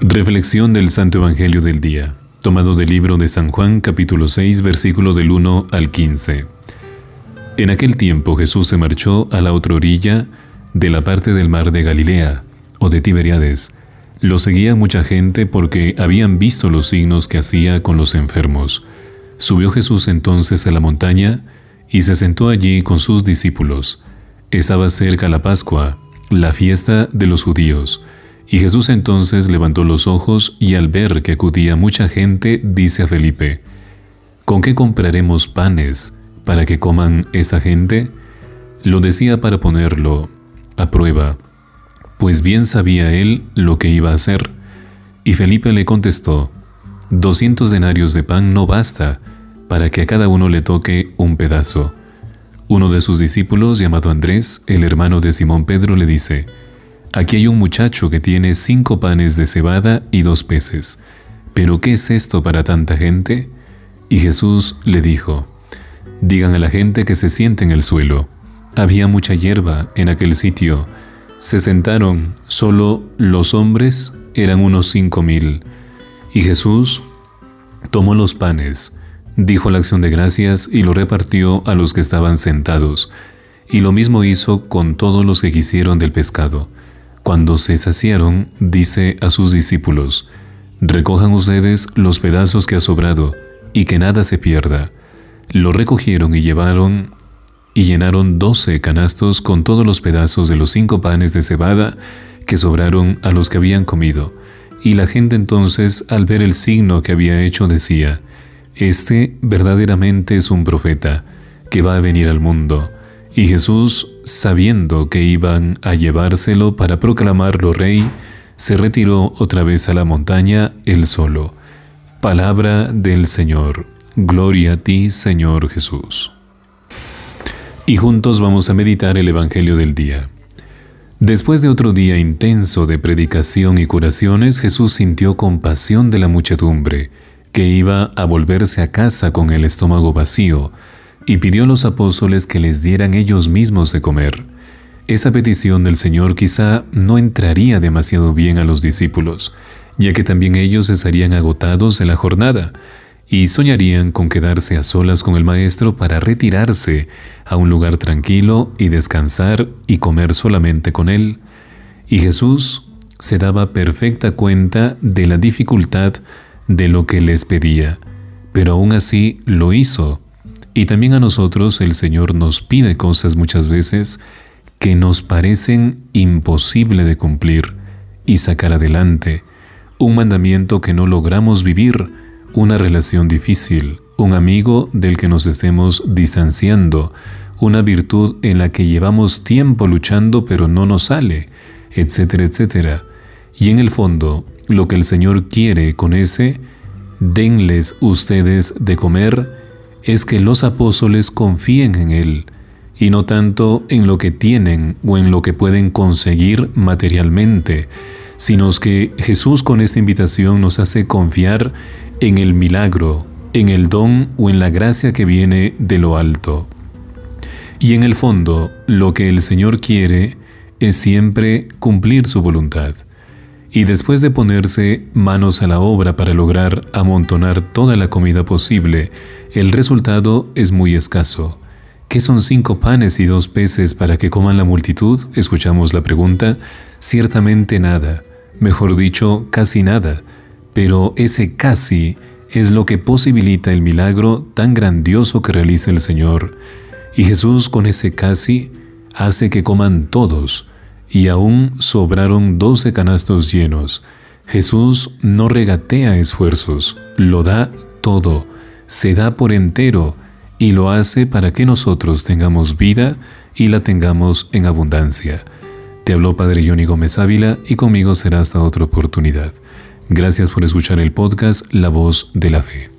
Reflexión del Santo Evangelio del Día, tomado del libro de San Juan capítulo 6 versículo del 1 al 15. En aquel tiempo Jesús se marchó a la otra orilla de la parte del mar de Galilea, o de Tiberiades. Lo seguía mucha gente porque habían visto los signos que hacía con los enfermos. Subió Jesús entonces a la montaña y se sentó allí con sus discípulos. Estaba cerca la Pascua, la fiesta de los judíos. Y Jesús entonces levantó los ojos y al ver que acudía mucha gente, dice a Felipe, ¿Con qué compraremos panes para que coman esa gente? Lo decía para ponerlo a prueba, pues bien sabía él lo que iba a hacer. Y Felipe le contestó, doscientos denarios de pan no basta para que a cada uno le toque un pedazo. Uno de sus discípulos, llamado Andrés, el hermano de Simón Pedro, le dice, Aquí hay un muchacho que tiene cinco panes de cebada y dos peces. ¿Pero qué es esto para tanta gente? Y Jesús le dijo, Digan a la gente que se siente en el suelo. Había mucha hierba en aquel sitio. Se sentaron, solo los hombres eran unos cinco mil. Y Jesús tomó los panes, dijo la acción de gracias y lo repartió a los que estaban sentados. Y lo mismo hizo con todos los que quisieron del pescado. Cuando se saciaron, dice a sus discípulos, Recojan ustedes los pedazos que ha sobrado, y que nada se pierda. Lo recogieron y llevaron y llenaron doce canastos con todos los pedazos de los cinco panes de cebada que sobraron a los que habían comido. Y la gente entonces, al ver el signo que había hecho, decía, Este verdaderamente es un profeta, que va a venir al mundo. Y Jesús, sabiendo que iban a llevárselo para proclamarlo rey, se retiró otra vez a la montaña él solo. Palabra del Señor. Gloria a ti, Señor Jesús. Y juntos vamos a meditar el Evangelio del día. Después de otro día intenso de predicación y curaciones, Jesús sintió compasión de la muchedumbre, que iba a volverse a casa con el estómago vacío, y pidió a los apóstoles que les dieran ellos mismos de comer. Esa petición del Señor quizá no entraría demasiado bien a los discípulos, ya que también ellos estarían agotados de la jornada y soñarían con quedarse a solas con el Maestro para retirarse a un lugar tranquilo y descansar y comer solamente con Él. Y Jesús se daba perfecta cuenta de la dificultad de lo que les pedía, pero aún así lo hizo y también a nosotros el Señor nos pide cosas muchas veces que nos parecen imposible de cumplir y sacar adelante. Un mandamiento que no logramos vivir, una relación difícil, un amigo del que nos estemos distanciando, una virtud en la que llevamos tiempo luchando pero no nos sale, etcétera, etcétera. Y en el fondo, lo que el Señor quiere con ese, denles ustedes de comer, es que los apóstoles confíen en Él y no tanto en lo que tienen o en lo que pueden conseguir materialmente, sino que Jesús con esta invitación nos hace confiar en el milagro, en el don o en la gracia que viene de lo alto. Y en el fondo, lo que el Señor quiere es siempre cumplir su voluntad y después de ponerse manos a la obra para lograr amontonar toda la comida posible, el resultado es muy escaso. ¿Qué son cinco panes y dos peces para que coman la multitud? Escuchamos la pregunta. Ciertamente nada, mejor dicho, casi nada, pero ese casi es lo que posibilita el milagro tan grandioso que realiza el Señor. Y Jesús con ese casi hace que coman todos, y aún sobraron doce canastos llenos. Jesús no regatea esfuerzos, lo da todo, se da por entero y lo hace para que nosotros tengamos vida y la tengamos en abundancia. Te habló Padre Johnny Gómez Ávila y conmigo será hasta otra oportunidad. Gracias por escuchar el podcast La Voz de la Fe.